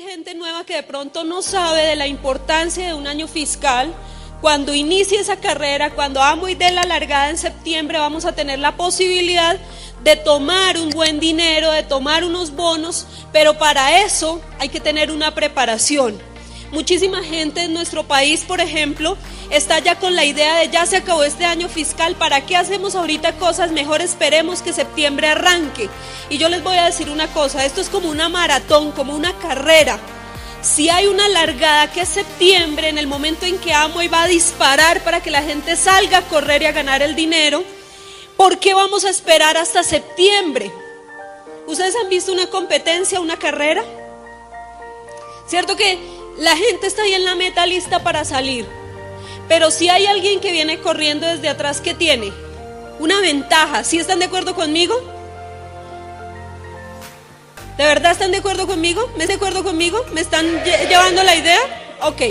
gente nueva que de pronto no sabe de la importancia de un año fiscal. Cuando inicie esa carrera, cuando y de la largada en septiembre, vamos a tener la posibilidad de tomar un buen dinero, de tomar unos bonos, pero para eso hay que tener una preparación. Muchísima gente en nuestro país, por ejemplo, está ya con la idea de ya se acabó este año fiscal, ¿para qué hacemos ahorita cosas? Mejor esperemos que septiembre arranque. Y yo les voy a decir una cosa, esto es como una maratón, como una carrera. Si hay una largada que es septiembre, en el momento en que amo y va a disparar para que la gente salga a correr y a ganar el dinero, ¿por qué vamos a esperar hasta septiembre? ¿Ustedes han visto una competencia, una carrera? ¿Cierto que la gente está ahí en la meta lista para salir. Pero si hay alguien que viene corriendo desde atrás, ¿qué tiene? Una ventaja. ¿Sí están de acuerdo conmigo? ¿De verdad están de acuerdo conmigo? ¿Me de acuerdo conmigo? ¿Me están llevando la idea? Ok.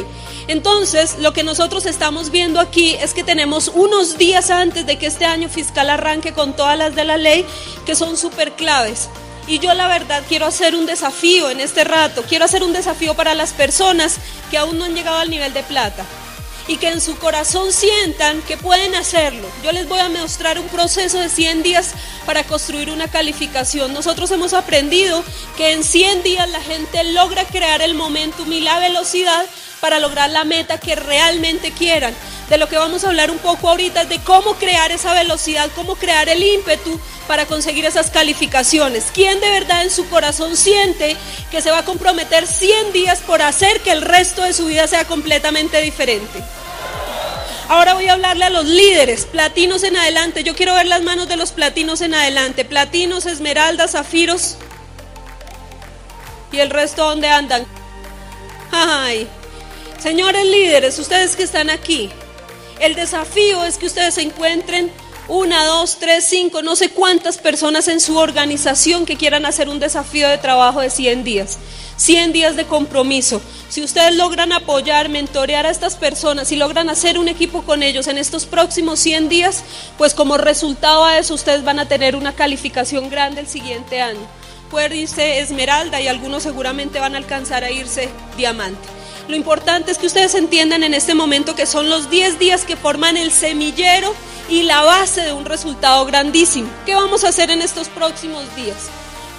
Entonces, lo que nosotros estamos viendo aquí es que tenemos unos días antes de que este año fiscal arranque con todas las de la ley que son súper claves. Y yo la verdad quiero hacer un desafío en este rato, quiero hacer un desafío para las personas que aún no han llegado al nivel de plata y que en su corazón sientan que pueden hacerlo. Yo les voy a mostrar un proceso de 100 días para construir una calificación. Nosotros hemos aprendido que en 100 días la gente logra crear el momentum y la velocidad para lograr la meta que realmente quieran. De lo que vamos a hablar un poco ahorita es de cómo crear esa velocidad, cómo crear el ímpetu para conseguir esas calificaciones. ¿Quién de verdad en su corazón siente que se va a comprometer 100 días por hacer que el resto de su vida sea completamente diferente? Ahora voy a hablarle a los líderes, platinos en adelante. Yo quiero ver las manos de los platinos en adelante. Platinos, esmeraldas, zafiros. ¿Y el resto dónde andan? Ay, señores líderes, ustedes que están aquí, el desafío es que ustedes encuentren una, dos, tres, cinco, no sé cuántas personas en su organización que quieran hacer un desafío de trabajo de 100 días. 100 días de compromiso. Si ustedes logran apoyar, mentorear a estas personas y logran hacer un equipo con ellos en estos próximos 100 días, pues como resultado a eso ustedes van a tener una calificación grande el siguiente año. Puede irse esmeralda y algunos seguramente van a alcanzar a irse diamante. Lo importante es que ustedes entiendan en este momento que son los 10 días que forman el semillero y la base de un resultado grandísimo. ¿Qué vamos a hacer en estos próximos días?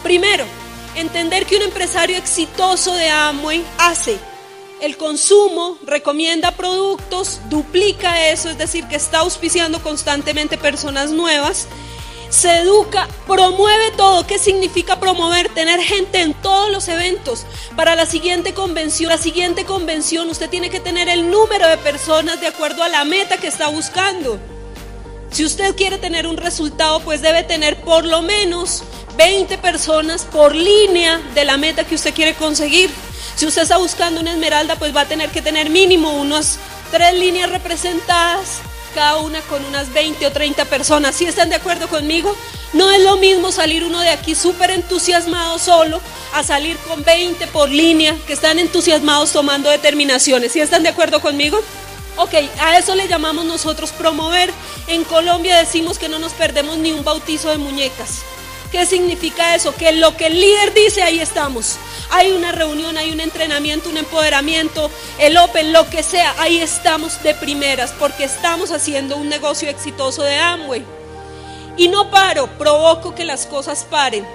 Primero, entender que un empresario exitoso de Amway hace el consumo, recomienda productos, duplica eso, es decir, que está auspiciando constantemente personas nuevas se educa, promueve todo. ¿Qué significa promover? Tener gente en todos los eventos. Para la siguiente convención, la siguiente convención usted tiene que tener el número de personas de acuerdo a la meta que está buscando. Si usted quiere tener un resultado, pues debe tener por lo menos 20 personas por línea de la meta que usted quiere conseguir. Si usted está buscando una esmeralda, pues va a tener que tener mínimo unas tres líneas representadas cada una con unas 20 o 30 personas. ¿Sí están de acuerdo conmigo? No es lo mismo salir uno de aquí súper entusiasmado solo a salir con 20 por línea que están entusiasmados tomando determinaciones. ¿Sí están de acuerdo conmigo? Ok, a eso le llamamos nosotros promover. En Colombia decimos que no nos perdemos ni un bautizo de muñecas. ¿Qué significa eso? Que lo que el líder dice, ahí estamos. Hay una reunión, hay un entrenamiento, un empoderamiento, el Open, lo que sea, ahí estamos de primeras porque estamos haciendo un negocio exitoso de Amway. Y no paro, provoco que las cosas paren.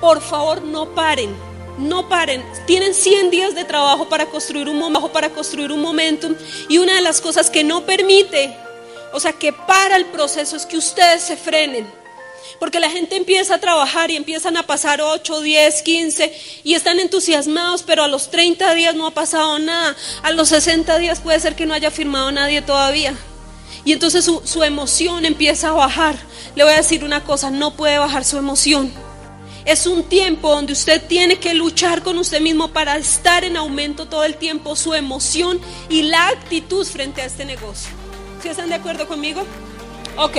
Por favor, no paren. No paren, tienen 100 días de trabajo para construir un para construir un momentum y una de las cosas que no permite, o sea, que para el proceso es que ustedes se frenen. Porque la gente empieza a trabajar y empiezan a pasar 8, 10, 15 y están entusiasmados, pero a los 30 días no ha pasado nada. A los 60 días puede ser que no haya firmado nadie todavía. Y entonces su, su emoción empieza a bajar. Le voy a decir una cosa, no puede bajar su emoción. Es un tiempo donde usted tiene que luchar con usted mismo para estar en aumento todo el tiempo su emoción y la actitud frente a este negocio. ¿Sí están de acuerdo conmigo? Ok.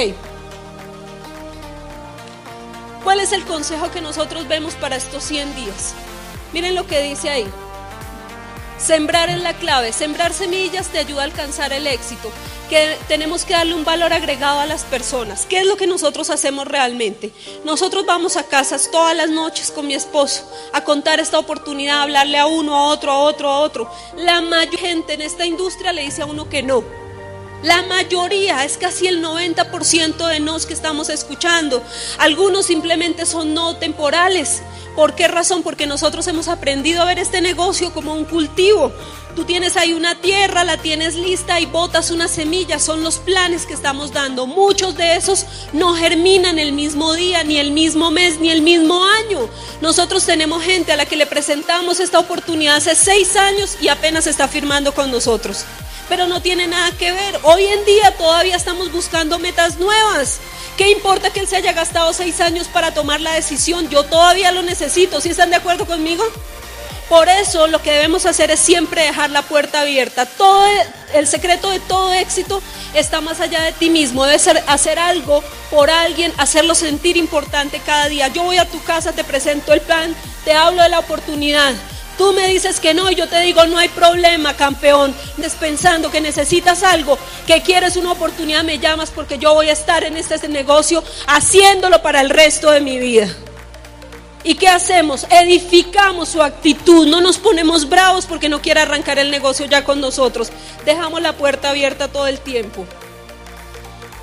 ¿Cuál es el consejo que nosotros vemos para estos 100 días? Miren lo que dice ahí. Sembrar es la clave. Sembrar semillas te ayuda a alcanzar el éxito. que tenemos que darle un valor agregado a las personas. ¿Qué es lo que nosotros hacemos realmente? Nosotros vamos a casas todas las noches con mi esposo a contar esta oportunidad, a hablarle a uno, a otro, a otro, a otro. La mayor gente en esta industria le dice a uno que no. La mayoría, es casi el 90% de nos que estamos escuchando. Algunos simplemente son no temporales. ¿Por qué razón? Porque nosotros hemos aprendido a ver este negocio como un cultivo. Tú tienes ahí una tierra, la tienes lista y botas una semilla. Son los planes que estamos dando. Muchos de esos no germinan el mismo día, ni el mismo mes, ni el mismo año. Nosotros tenemos gente a la que le presentamos esta oportunidad hace seis años y apenas está firmando con nosotros pero no tiene nada que ver. Hoy en día todavía estamos buscando metas nuevas. ¿Qué importa que él se haya gastado seis años para tomar la decisión? Yo todavía lo necesito. ¿Sí están de acuerdo conmigo? Por eso lo que debemos hacer es siempre dejar la puerta abierta. Todo el secreto de todo éxito está más allá de ti mismo. Debes hacer algo por alguien, hacerlo sentir importante cada día. Yo voy a tu casa, te presento el plan, te hablo de la oportunidad. Tú me dices que no y yo te digo no hay problema, campeón. Pensando que necesitas algo, que quieres una oportunidad, me llamas porque yo voy a estar en este negocio haciéndolo para el resto de mi vida. ¿Y qué hacemos? Edificamos su actitud, no nos ponemos bravos porque no quiere arrancar el negocio ya con nosotros. Dejamos la puerta abierta todo el tiempo.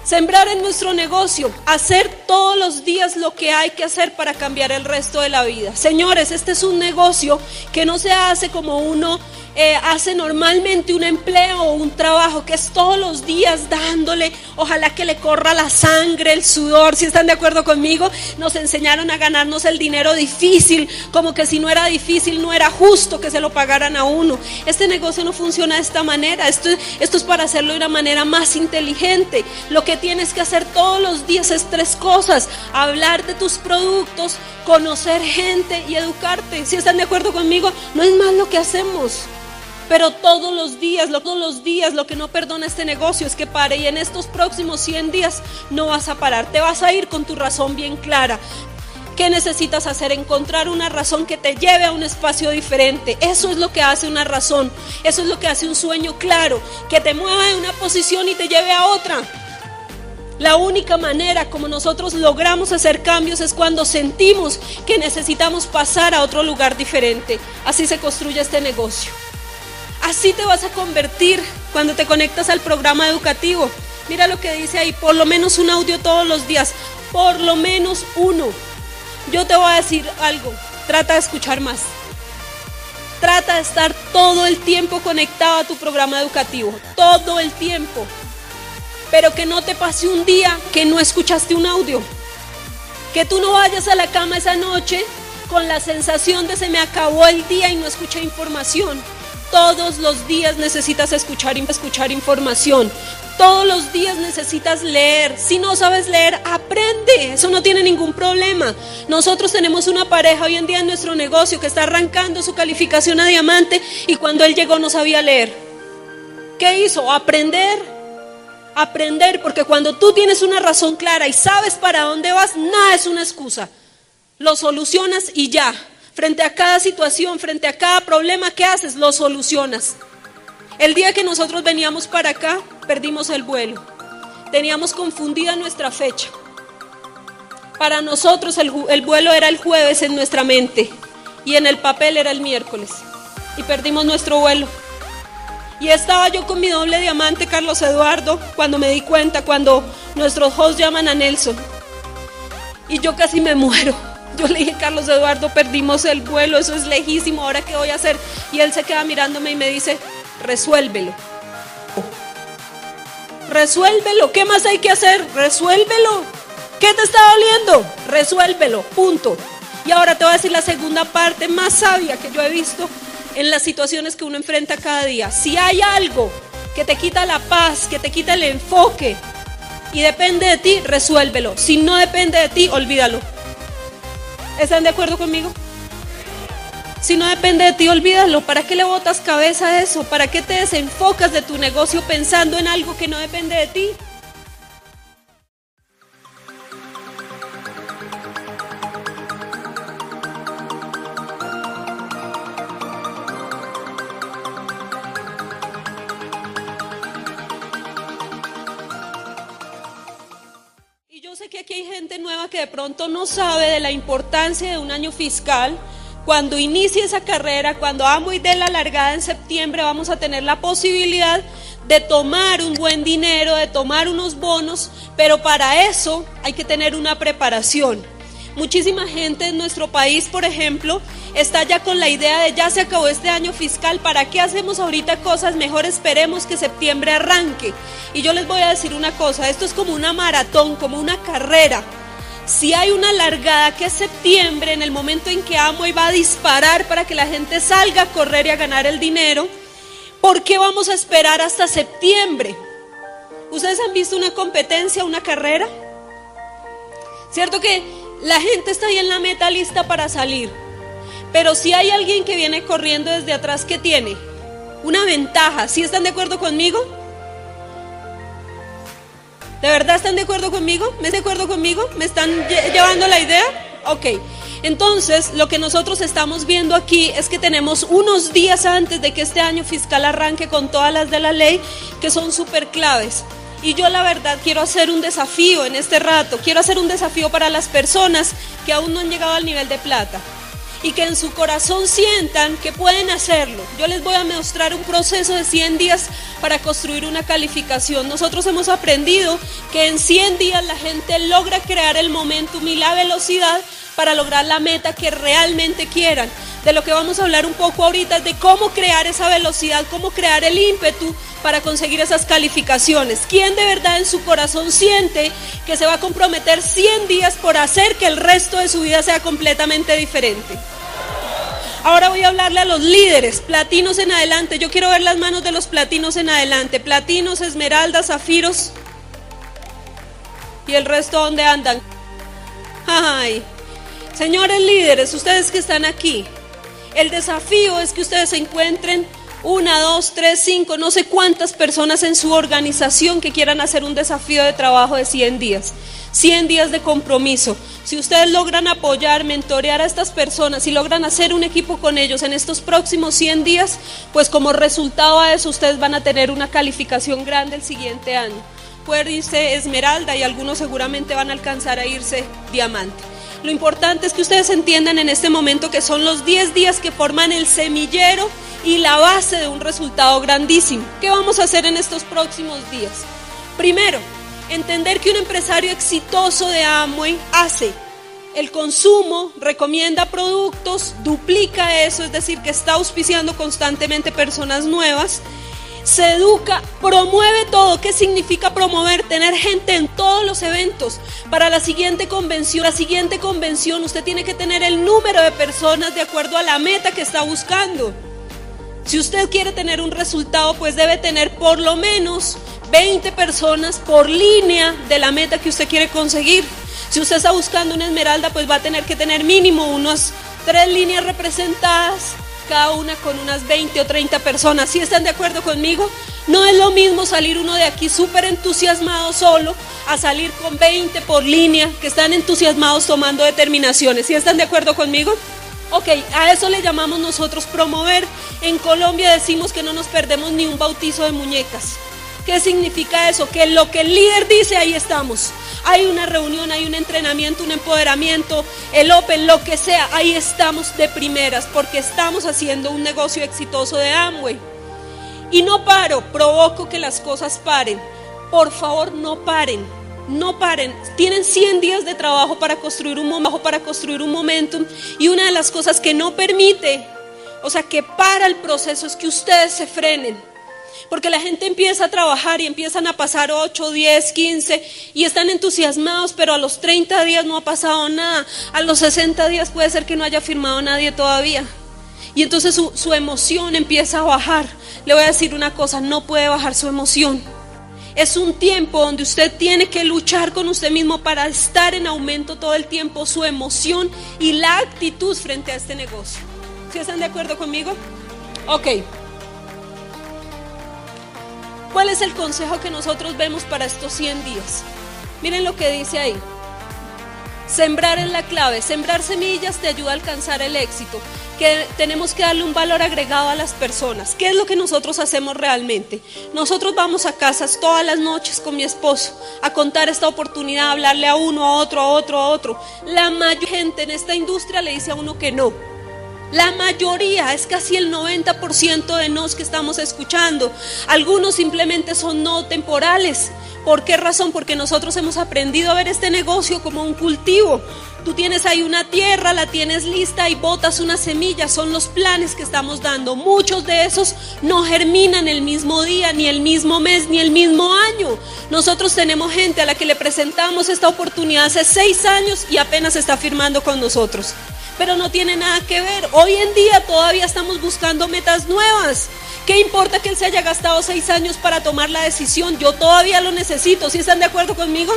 Sembrar en nuestro negocio, hacer todos los días lo que hay que hacer para cambiar el resto de la vida. Señores, este es un negocio que no se hace como uno eh, hace normalmente un empleo o un trabajo que es todos los días dándole, ojalá que le corra la sangre, el sudor, si están de acuerdo conmigo, nos enseñaron a ganarnos el dinero difícil, como que si no era difícil no era justo que se lo pagaran a uno. Este negocio no funciona de esta manera, esto, es para hacerlo de una manera más inteligente. Lo que tienes que hacer todos los días es tres cosas, hablar de tus productos, conocer gente y educarte. Si están de acuerdo conmigo, no es más lo que hacemos. Pero todos los días, todos los días, lo que no perdona este negocio es que pare. Y en estos próximos 100 días no vas a parar. Te vas a ir con tu razón bien clara. ¿Qué necesitas hacer? Encontrar una razón que te lleve a un espacio diferente. Eso es lo que hace una razón. Eso es lo que hace un sueño claro. Que te mueva de una posición y te lleve a otra. La única manera como nosotros logramos hacer cambios es cuando sentimos que necesitamos pasar a otro lugar diferente. Así se construye este negocio. Así te vas a convertir cuando te conectas al programa educativo. Mira lo que dice ahí, por lo menos un audio todos los días, por lo menos uno. Yo te voy a decir algo, trata de escuchar más. Trata de estar todo el tiempo conectado a tu programa educativo, todo el tiempo. Pero que no te pase un día que no escuchaste un audio. Que tú no vayas a la cama esa noche con la sensación de se me acabó el día y no escuché información. Todos los días necesitas escuchar, escuchar información. Todos los días necesitas leer. Si no sabes leer, aprende. Eso no tiene ningún problema. Nosotros tenemos una pareja hoy en día en nuestro negocio que está arrancando su calificación a diamante y cuando él llegó no sabía leer. ¿Qué hizo? Aprender. Aprender, porque cuando tú tienes una razón clara y sabes para dónde vas, nada es una excusa. Lo solucionas y ya. Frente a cada situación, frente a cada problema que haces, lo solucionas. El día que nosotros veníamos para acá, perdimos el vuelo. Teníamos confundida nuestra fecha. Para nosotros el, el, vuelo era el jueves en nuestra mente y en el papel era el miércoles. Y perdimos nuestro vuelo. Y estaba yo con mi doble diamante, Carlos Eduardo, cuando me di cuenta, cuando nuestros hosts llaman a Nelson. Y yo casi me muero. Yo le dije, Carlos Eduardo, perdimos el vuelo, eso es lejísimo, ahora qué voy a hacer. Y él se queda mirándome y me dice, resuélvelo. Resuélvelo, ¿qué más hay que hacer? Resuélvelo. ¿Qué te está doliendo? Resuélvelo, punto. Y ahora te voy a decir la segunda parte más sabia que yo he visto en las situaciones que uno enfrenta cada día. Si hay algo que te quita la paz, que te quita el enfoque y depende de ti, resuélvelo. Si no depende de ti, olvídalo. ¿Están de acuerdo conmigo? Si no depende de ti, olvídalo. ¿Para qué le botas cabeza a eso? ¿Para qué te desenfocas de tu negocio pensando en algo que no depende de ti? Que de pronto no sabe de la importancia de un año fiscal, cuando inicie esa carrera, cuando amo y dé la largada en septiembre, vamos a tener la posibilidad de tomar un buen dinero, de tomar unos bonos, pero para eso hay que tener una preparación. Muchísima gente en nuestro país, por ejemplo, está ya con la idea de ya se acabó este año fiscal, ¿para qué hacemos ahorita cosas? Mejor esperemos que septiembre arranque. Y yo les voy a decir una cosa, esto es como una maratón, como una carrera. Si hay una largada que es septiembre, en el momento en que amo y va a disparar para que la gente salga a correr y a ganar el dinero, ¿por qué vamos a esperar hasta septiembre? ¿Ustedes han visto una competencia, una carrera? ¿Cierto que la gente está ahí en la meta lista para salir? Pero si hay alguien que viene corriendo desde atrás, ¿qué tiene? Una ventaja. ¿Sí están de acuerdo conmigo? ¿De verdad están de acuerdo conmigo? ¿Me de acuerdo conmigo? ¿Me están llevando la idea? Ok. Entonces, lo que nosotros estamos viendo aquí es que tenemos unos días antes de que este año fiscal arranque con todas las de la ley que son súper claves. Y yo la verdad quiero hacer un desafío en este rato, quiero hacer un desafío para las personas que aún no han llegado al nivel de plata y que en su corazón sientan que pueden hacerlo. Yo les voy a mostrar un proceso de 100 días para construir una calificación. Nosotros hemos aprendido que en 100 días la gente logra crear el momentum y la velocidad para lograr la meta que realmente quieran. De lo que vamos a hablar un poco ahorita es de cómo crear esa velocidad, cómo crear el ímpetu para conseguir esas calificaciones. ¿Quién de verdad en su corazón siente que se va a comprometer 100 días por hacer que el resto de su vida sea completamente diferente? Ahora voy a hablarle a los líderes, platinos en adelante. Yo quiero ver las manos de los platinos en adelante. Platinos, esmeraldas, zafiros. ¿Y el resto dónde andan? Ay, señores líderes, ustedes que están aquí, el desafío es que ustedes encuentren una, dos, tres, cinco, no sé cuántas personas en su organización que quieran hacer un desafío de trabajo de 100 días. 100 días de compromiso. Si ustedes logran apoyar, mentorear a estas personas y logran hacer un equipo con ellos en estos próximos 100 días, pues como resultado a eso ustedes van a tener una calificación grande el siguiente año. Puede irse esmeralda y algunos seguramente van a alcanzar a irse diamante. Lo importante es que ustedes entiendan en este momento que son los 10 días que forman el semillero y la base de un resultado grandísimo. ¿Qué vamos a hacer en estos próximos días? Primero, entender que un empresario exitoso de Amway hace el consumo, recomienda productos, duplica eso, es decir, que está auspiciando constantemente personas nuevas, se educa, promueve todo. ¿Qué significa promover? Tener gente en todos los eventos. Para la siguiente convención, la siguiente convención, usted tiene que tener el número de personas de acuerdo a la meta que está buscando. Si usted quiere tener un resultado, pues debe tener por lo menos 20 personas por línea de la meta que usted quiere conseguir. Si usted está buscando una esmeralda, pues va a tener que tener mínimo unas tres líneas representadas, cada una con unas 20 o 30 personas. ¿Si están de acuerdo conmigo? No es lo mismo salir uno de aquí súper entusiasmado solo a salir con 20 por línea que están entusiasmados tomando determinaciones. ¿Si están de acuerdo conmigo? Ok, a eso le llamamos nosotros promover. En Colombia decimos que no nos perdemos ni un bautizo de muñecas. ¿Qué significa eso? Que lo que el líder dice, ahí estamos. Hay una reunión, hay un entrenamiento, un empoderamiento, el Open, lo que sea, ahí estamos de primeras porque estamos haciendo un negocio exitoso de Amway. Y no paro, provoco que las cosas paren. Por favor, no paren. No paren, tienen 100 días de trabajo para construir un momento, para construir un momentum y una de las cosas que no permite, o sea, que para el proceso es que ustedes se frenen. Porque la gente empieza a trabajar y empiezan a pasar 8, 10, 15 y están entusiasmados, pero a los 30 días no ha pasado nada. A los 60 días puede ser que no haya firmado nadie todavía. Y entonces su, su emoción empieza a bajar. Le voy a decir una cosa, no puede bajar su emoción. Es un tiempo donde usted tiene que luchar con usted mismo para estar en aumento todo el tiempo su emoción y la actitud frente a este negocio. ¿Sí están de acuerdo conmigo? Ok. ¿Cuál es el consejo que nosotros vemos para estos 100 días? Miren lo que dice ahí. Sembrar es la clave. Sembrar semillas te ayuda a alcanzar el éxito. que tenemos que darle un valor agregado a las personas. ¿Qué es lo que nosotros hacemos realmente? Nosotros vamos a casas todas las noches con mi esposo a contar esta oportunidad, a hablarle a uno, a otro, a otro, a otro. La mayor gente en esta industria le dice a uno que no. La mayoría, es casi el 90% de nos que estamos escuchando. Algunos simplemente son no temporales. ¿Por qué razón? Porque nosotros hemos aprendido a ver este negocio como un cultivo. Tú tienes ahí una tierra, la tienes lista y botas una semilla. Son los planes que estamos dando. Muchos de esos no germinan el mismo día, ni el mismo mes, ni el mismo año. Nosotros tenemos gente a la que le presentamos esta oportunidad hace seis años y apenas está firmando con nosotros. Pero no tiene nada que ver. Hoy en día todavía estamos buscando metas nuevas. ¿Qué importa que él se haya gastado seis años para tomar la decisión? Yo todavía lo necesito. ¿Sí están de acuerdo conmigo?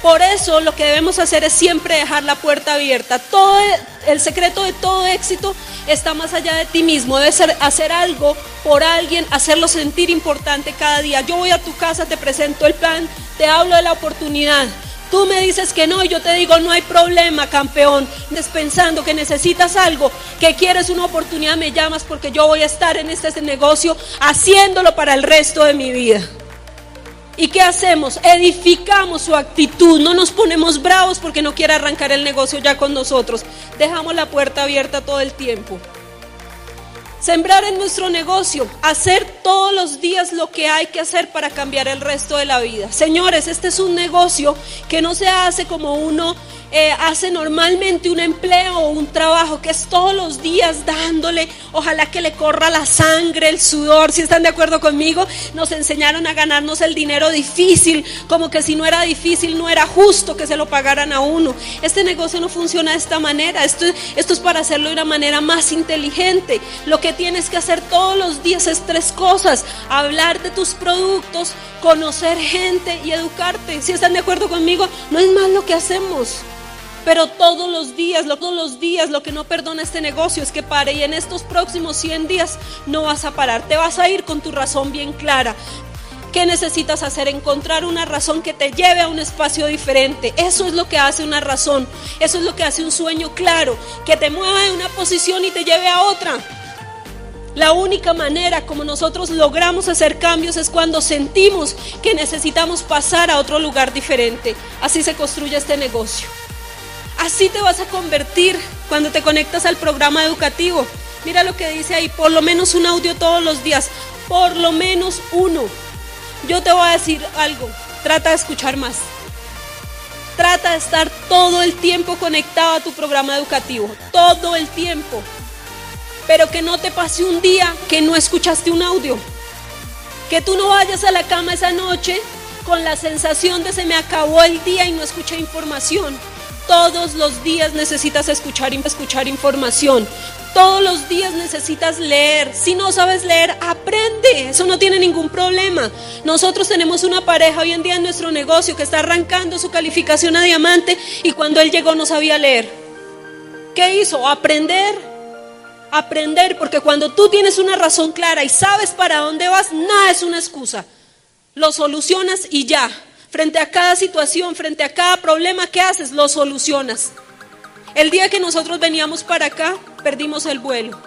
Por eso lo que debemos hacer es siempre dejar la puerta abierta. Todo el secreto de todo éxito está más allá de ti mismo. Debes hacer algo por alguien, hacerlo sentir importante cada día. Yo voy a tu casa, te presento el plan, te hablo de la oportunidad. Tú me dices que no y yo te digo, no hay problema, campeón. Pensando que necesitas algo, que quieres una oportunidad, me llamas porque yo voy a estar en este negocio haciéndolo para el resto de mi vida. ¿Y qué hacemos? Edificamos su actitud, no nos ponemos bravos porque no quiere arrancar el negocio ya con nosotros. Dejamos la puerta abierta todo el tiempo. Sembrar en nuestro negocio, hacer todos los días lo que hay que hacer para cambiar el resto de la vida. Señores, este es un negocio que no se hace como uno eh, hace normalmente un empleo o un trabajo que es todos los días dándole, ojalá que le corra la sangre, el sudor, si están de acuerdo conmigo, nos enseñaron a ganarnos el dinero difícil, como que si no era difícil no era justo que se lo pagaran a uno. Este negocio no funciona de esta manera, esto, esto es para hacerlo de una manera más inteligente. Lo que tienes que hacer todos los días es tres cosas, hablar de tus productos, conocer gente y educarte. Si están de acuerdo conmigo, no es más lo que hacemos. Pero todos los días, todos los días, lo que no perdona este negocio es que pare. Y en estos próximos 100 días no vas a parar. Te vas a ir con tu razón bien clara. ¿Qué necesitas hacer? Encontrar una razón que te lleve a un espacio diferente. Eso es lo que hace una razón. Eso es lo que hace un sueño claro. Que te mueva de una posición y te lleve a otra. La única manera como nosotros logramos hacer cambios es cuando sentimos que necesitamos pasar a otro lugar diferente. Así se construye este negocio. Así te vas a convertir cuando te conectas al programa educativo. Mira lo que dice ahí, por lo menos un audio todos los días, por lo menos uno. Yo te voy a decir algo, trata de escuchar más. Trata de estar todo el tiempo conectado a tu programa educativo, todo el tiempo. Pero que no te pase un día que no escuchaste un audio. Que tú no vayas a la cama esa noche con la sensación de se me acabó el día y no escuché información. Todos los días necesitas escuchar, escuchar información. Todos los días necesitas leer. Si no sabes leer, aprende. Eso no tiene ningún problema. Nosotros tenemos una pareja hoy en día en nuestro negocio que está arrancando su calificación a diamante y cuando él llegó no sabía leer. ¿Qué hizo? Aprender. Aprender, porque cuando tú tienes una razón clara y sabes para dónde vas, nada es una excusa. Lo solucionas y ya. Frente a cada situación, frente a cada problema que haces, lo solucionas. El día que nosotros veníamos para acá, perdimos el vuelo.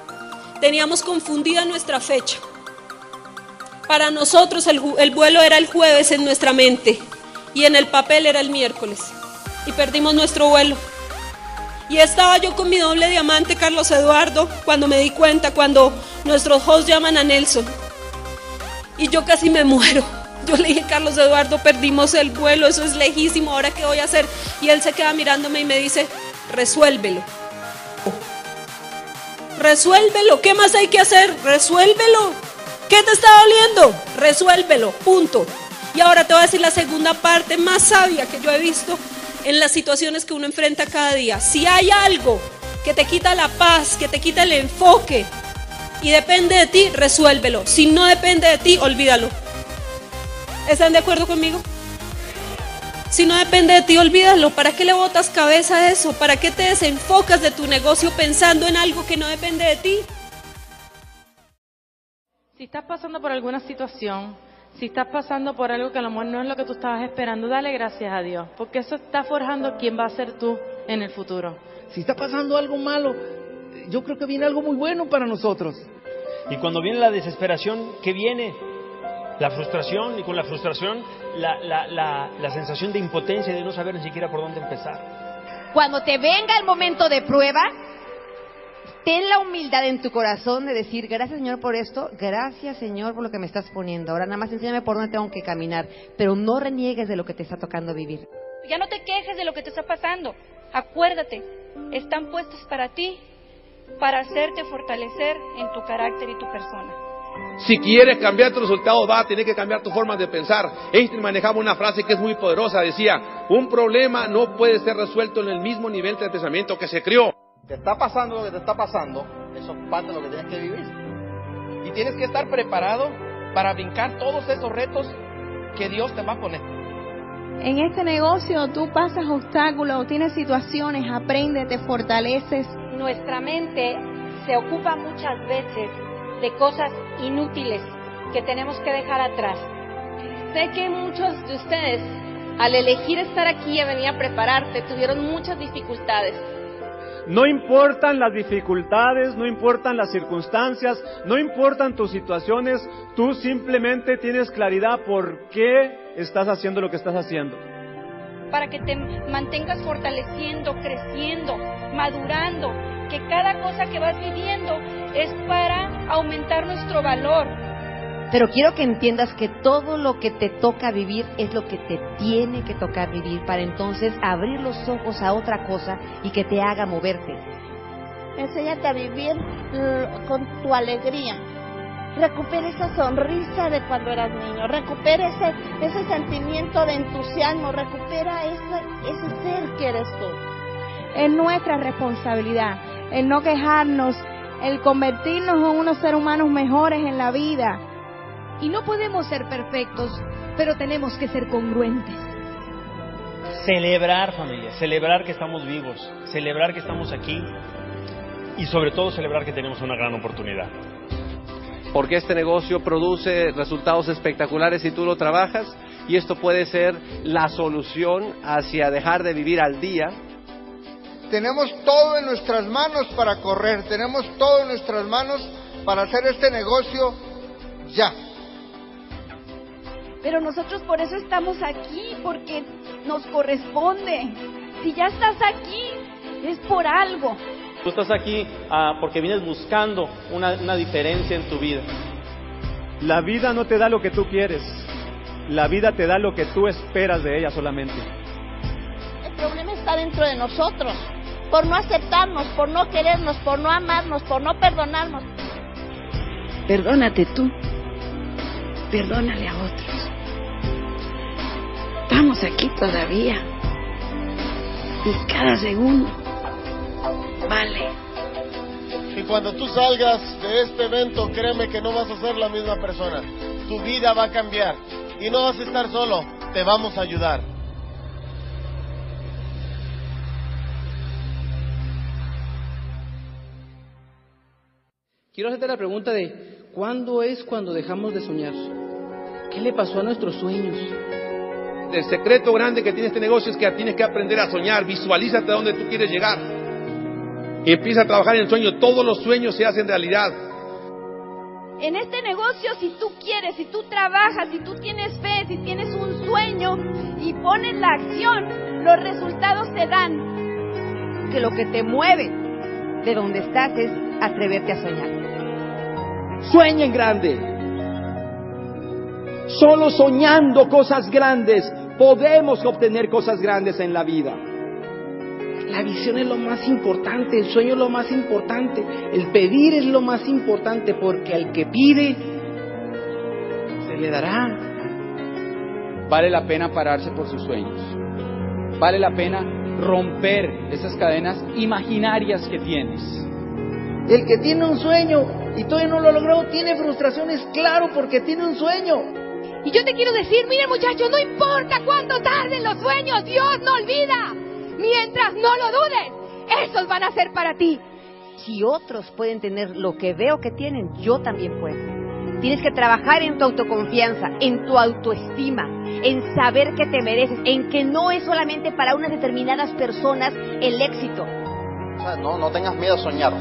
Teníamos confundida nuestra fecha. Para nosotros el, el, vuelo era el jueves en nuestra mente y en el papel era el miércoles. Y perdimos nuestro vuelo. Y estaba yo con mi doble diamante, Carlos Eduardo, cuando me di cuenta, cuando nuestros hosts llaman a Nelson. Y yo casi me muero. Yo le dije, Carlos Eduardo, perdimos el vuelo, eso es lejísimo, ahora qué voy a hacer. Y él se queda mirándome y me dice, resuélvelo. Resuélvelo, ¿qué más hay que hacer? Resuélvelo. ¿Qué te está doliendo? Resuélvelo, punto. Y ahora te voy a decir la segunda parte más sabia que yo he visto en las situaciones que uno enfrenta cada día. Si hay algo que te quita la paz, que te quita el enfoque y depende de ti, resuélvelo. Si no depende de ti, olvídalo. ¿Están de acuerdo conmigo? Si no depende de ti, olvídalo. ¿Para qué le botas cabeza a eso? ¿Para qué te desenfocas de tu negocio pensando en algo que no depende de ti? Si estás pasando por alguna situación, si estás pasando por algo que a lo mejor no es lo que tú estabas esperando, dale gracias a Dios, porque eso está forjando quién va a ser tú en el futuro. Si está pasando algo malo, yo creo que viene algo muy bueno para nosotros. Y cuando viene la desesperación, ¿qué viene? La frustración y con la frustración la, la, la, la sensación de impotencia de no saber ni siquiera por dónde empezar. Cuando te venga el momento de prueba, ten la humildad en tu corazón de decir, gracias Señor por esto, gracias Señor por lo que me estás poniendo. Ahora nada más enséñame por dónde tengo que caminar, pero no reniegues de lo que te está tocando vivir. Ya no te quejes de lo que te está pasando. Acuérdate, están puestos para ti, para hacerte fortalecer en tu carácter y tu persona. Si quieres cambiar tu resultado, va a tener que cambiar tu forma de pensar. Einstein manejaba una frase que es muy poderosa. Decía, un problema no puede ser resuelto en el mismo nivel de pensamiento que se creó. Te está pasando lo que te está pasando, eso es parte de lo que tienes que vivir. Y tienes que estar preparado para brincar todos esos retos que Dios te va a poner. En este negocio tú pasas obstáculos, tienes situaciones, aprendes, te fortaleces. Nuestra mente se ocupa muchas veces de cosas inútiles que tenemos que dejar atrás. Sé que muchos de ustedes, al elegir estar aquí y venir a prepararse, tuvieron muchas dificultades. No importan las dificultades, no importan las circunstancias, no importan tus situaciones, tú simplemente tienes claridad por qué estás haciendo lo que estás haciendo. Para que te mantengas fortaleciendo, creciendo, madurando, que cada cosa que vas viviendo es para aumentar nuestro valor. Pero quiero que entiendas que todo lo que te toca vivir es lo que te tiene que tocar vivir para entonces abrir los ojos a otra cosa y que te haga moverte. Enséñate a vivir con tu alegría. Recupera esa sonrisa de cuando eras niño. Recupera ese, ese sentimiento de entusiasmo. Recupera ese, ese ser que eres tú. Es nuestra responsabilidad el no quejarnos, el convertirnos en unos seres humanos mejores en la vida. Y no podemos ser perfectos, pero tenemos que ser congruentes. Celebrar, familia, celebrar que estamos vivos, celebrar que estamos aquí y sobre todo celebrar que tenemos una gran oportunidad. Porque este negocio produce resultados espectaculares si tú lo trabajas y esto puede ser la solución hacia dejar de vivir al día tenemos todo en nuestras manos para correr, tenemos todo en nuestras manos para hacer este negocio ya. Pero nosotros por eso estamos aquí, porque nos corresponde. Si ya estás aquí, es por algo. Tú estás aquí ah, porque vienes buscando una, una diferencia en tu vida. La vida no te da lo que tú quieres, la vida te da lo que tú esperas de ella solamente. El problema está dentro de nosotros por no aceptarnos, por no querernos, por no amarnos, por no perdonarnos. Perdónate tú, perdónale a otros. Estamos aquí todavía y cada segundo vale. Y cuando tú salgas de este evento, créeme que no vas a ser la misma persona. Tu vida va a cambiar y no vas a estar solo, te vamos a ayudar. Quiero hacerte la pregunta de, ¿cuándo es cuando dejamos de soñar? ¿Qué le pasó a nuestros sueños? El secreto grande que tiene este negocio es que tienes que aprender a soñar, visualízate a donde tú quieres llegar. Y empieza a trabajar en el sueño, todos los sueños se hacen realidad. En este negocio, si tú quieres, si tú trabajas, si tú tienes fe, si tienes un sueño y pones la acción, los resultados se dan. Que lo que te mueve de donde estás es atreverte a soñar. Sueñen grande. Solo soñando cosas grandes podemos obtener cosas grandes en la vida. La visión es lo más importante, el sueño es lo más importante, el pedir es lo más importante porque al que pide se le dará. Vale la pena pararse por sus sueños. Vale la pena romper esas cadenas imaginarias que tienes. El que tiene un sueño y todavía no lo logró, tiene frustraciones, claro, porque tiene un sueño. Y yo te quiero decir, miren muchachos, no importa cuánto tarden los sueños, Dios no olvida. Mientras no lo dudes, esos van a ser para ti. Si otros pueden tener lo que veo que tienen, yo también puedo. Tienes que trabajar en tu autoconfianza, en tu autoestima, en saber que te mereces, en que no es solamente para unas determinadas personas el éxito. O sea, no, no tengas miedo a soñar.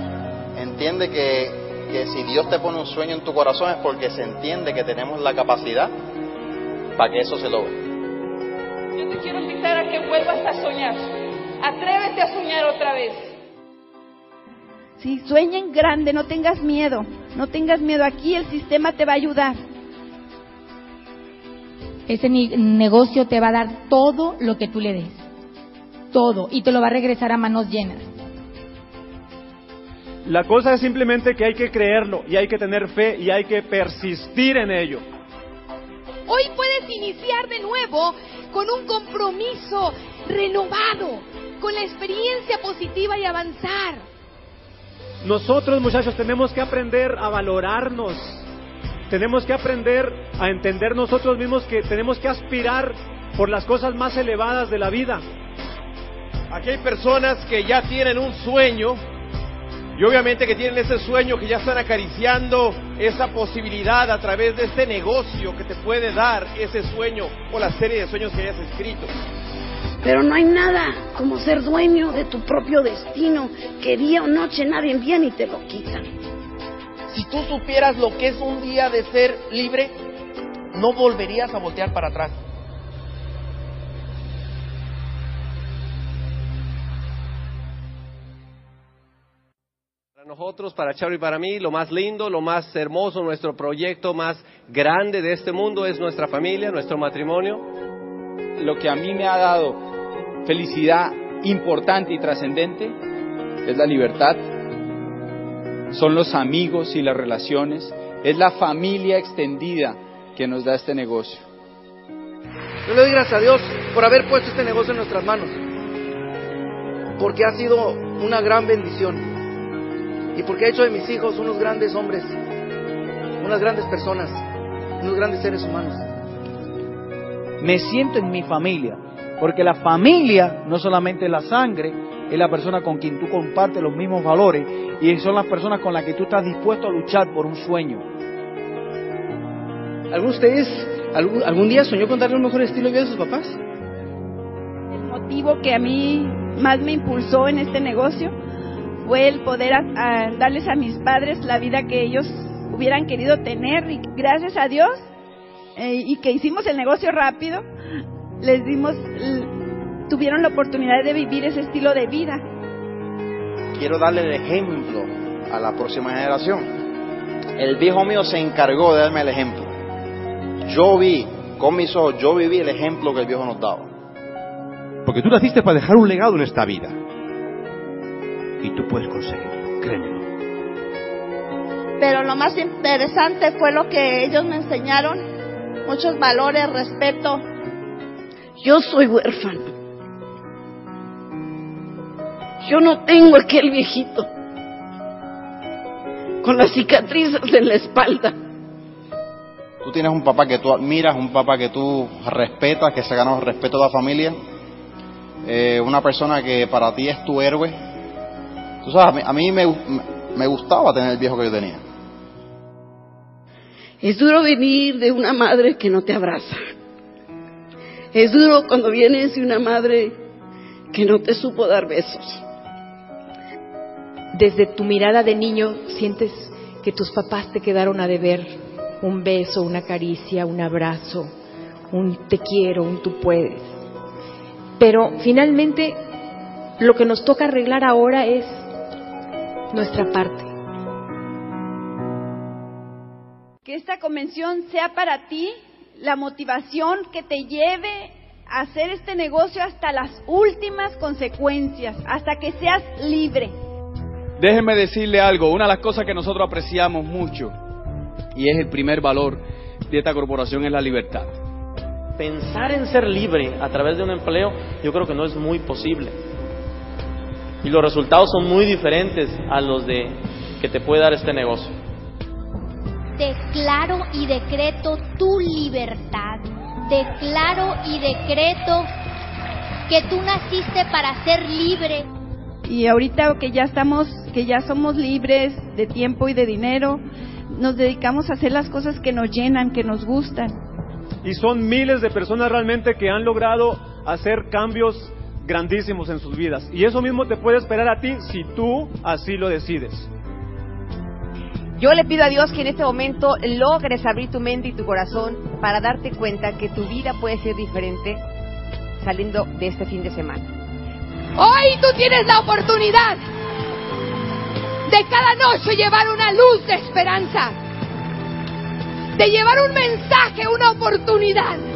entiende que, que si Dios te pone un sueño en tu corazón es porque se entiende que tenemos la capacidad para que eso se logre. Yo te quiero invitar a que vuelvas a soñar. Atrévete a soñar otra vez. Sí, sueñen grande, no tengas miedo. No tengas miedo. Aquí el sistema te va a ayudar. Ese negocio te va a dar todo lo que tú le des. Todo. Y te lo va a regresar a manos llenas. La cosa es simplemente que hay que creerlo y hay que tener fe y hay que persistir en ello. Hoy puedes iniciar de nuevo con un compromiso renovado, con la experiencia positiva y avanzar. Nosotros muchachos tenemos que aprender a valorarnos. Tenemos que aprender a entender nosotros mismos que tenemos que aspirar por las cosas más elevadas de la vida. Aquí hay personas que ya tienen un sueño y obviamente que tienen ese sueño que ya están acariciando esa posibilidad a través de este negocio que te puede dar ese sueño o la serie de sueños que hayas escrito. Pero no hay nada como ser dueño de tu propio destino, que día o noche nadie viene y te lo quita. Si tú supieras lo que es un día de ser libre, no volverías a voltear para atrás. Nosotros, para Charo y para mí, lo más lindo, lo más hermoso, nuestro proyecto más grande de este mundo es nuestra familia, nuestro matrimonio. Lo que a mí me ha dado felicidad importante y trascendente es la libertad, son los amigos y las relaciones, es la familia extendida que nos da este negocio. Yo le doy gracias a Dios por haber puesto este negocio en nuestras manos. Porque ha sido una gran bendición. Y porque ha hecho de mis hijos unos grandes hombres, unas grandes personas, unos grandes seres humanos. me siento en mi familia, porque la familia no solamente la sangre, es la persona con quien tú compartes los mismos valores y son las personas con las que tú estás dispuesto a luchar por un sueño. ¿Alguno de ustedes algún, algún día soñó con darle un mejor estilo de vida a sus papás? El motivo que a mí más me impulsó en este negocio fue el poder a- a darles a mis padres la vida que ellos hubieran querido tener y gracias a Dios eh, y que hicimos el negocio rápido, les dimos, tuvieron la oportunidad de vivir ese estilo de vida. Quiero darle el ejemplo a la próxima generación. El viejo mío se encargó de darme el ejemplo. Yo vi, con mis ojos, yo viví el ejemplo que el viejo nos daba. Porque tú naciste para dejar un legado en esta vida. Y tú puedes conseguirlo, créemelo. Pero lo más interesante fue lo que ellos me enseñaron, muchos valores, respeto. Yo soy huérfano. Yo no tengo aquel viejito con las cicatrices en la espalda. Tú tienes un papá que tú admiras, un papá que tú respetas, que se ganó el respeto de la familia, eh, una persona que para ti es tu héroe. Tú sabes, a mí, a mí me, me gustaba tener el viejo que yo tenía. Es duro venir de una madre que no te abraza. Es duro cuando vienes de una madre que no te supo dar besos. Desde tu mirada de niño sientes que tus papás te quedaron a deber un beso, una caricia, un abrazo, un te quiero, un tú puedes. Pero finalmente lo que nos toca arreglar ahora es nuestra parte. Que esta convención sea para ti la motivación que te lleve a hacer este negocio hasta las últimas consecuencias, hasta que seas libre. Déjeme decirle algo, una de las cosas que nosotros apreciamos mucho y es el primer valor de esta corporación es la libertad. Pensar en ser libre a través de un empleo, yo creo que no es muy posible. Y los resultados son muy diferentes a los de que te puede dar este negocio. Declaro y decreto tu libertad. Declaro y decreto que tú naciste para ser libre. Y ahorita que ya estamos, que ya somos libres de tiempo y de dinero, nos dedicamos a hacer las cosas que nos llenan, que nos gustan. Y son miles de personas realmente que han logrado hacer cambios grandísimos en sus vidas. Y eso mismo te puede esperar a ti si tú así lo decides. Yo le pido a Dios que en este momento logres abrir tu mente y tu corazón para darte cuenta que tu vida puede ser diferente saliendo de este fin de semana. Hoy tú tienes la oportunidad de cada noche llevar una luz de esperanza, de llevar un mensaje, una oportunidad.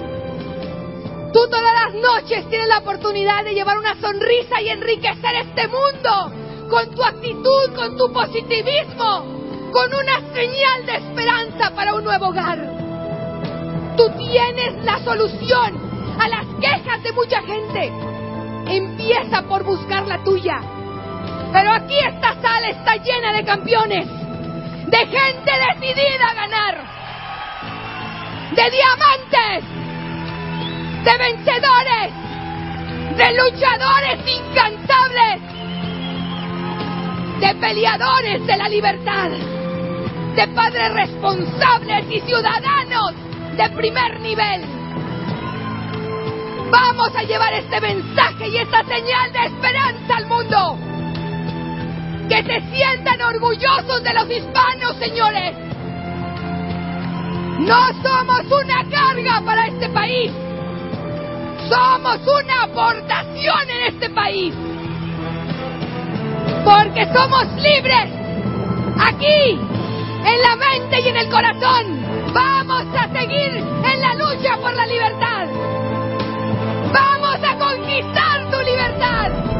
Tú todas las noches tienes la oportunidad de llevar una sonrisa y enriquecer este mundo con tu actitud, con tu positivismo, con una señal de esperanza para un nuevo hogar. Tú tienes la solución a las quejas de mucha gente. Empieza por buscar la tuya. Pero aquí esta sala está llena de campeones, de gente decidida a ganar, de diamantes, de vencedores, de luchadores incansables, de peleadores de la libertad de padres responsables y ciudadanos de primer nivel. Vamos a llevar este mensaje y esta señal de esperanza al mundo. Que se sientan orgullosos de los hispanos, señores. No somos una carga para este país. Somos una aportación en este país. Porque somos libres. Aquí en la mente y en el corazón. Vamos a seguir en la lucha por la libertad. Vamos a conquistar tu libertad.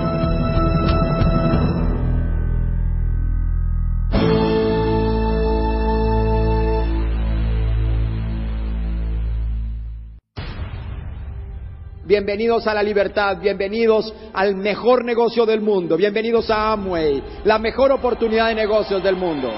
Bienvenidos a la libertad, bienvenidos al mejor negocio del mundo, bienvenidos a Amway, la mejor oportunidad de negocios del mundo.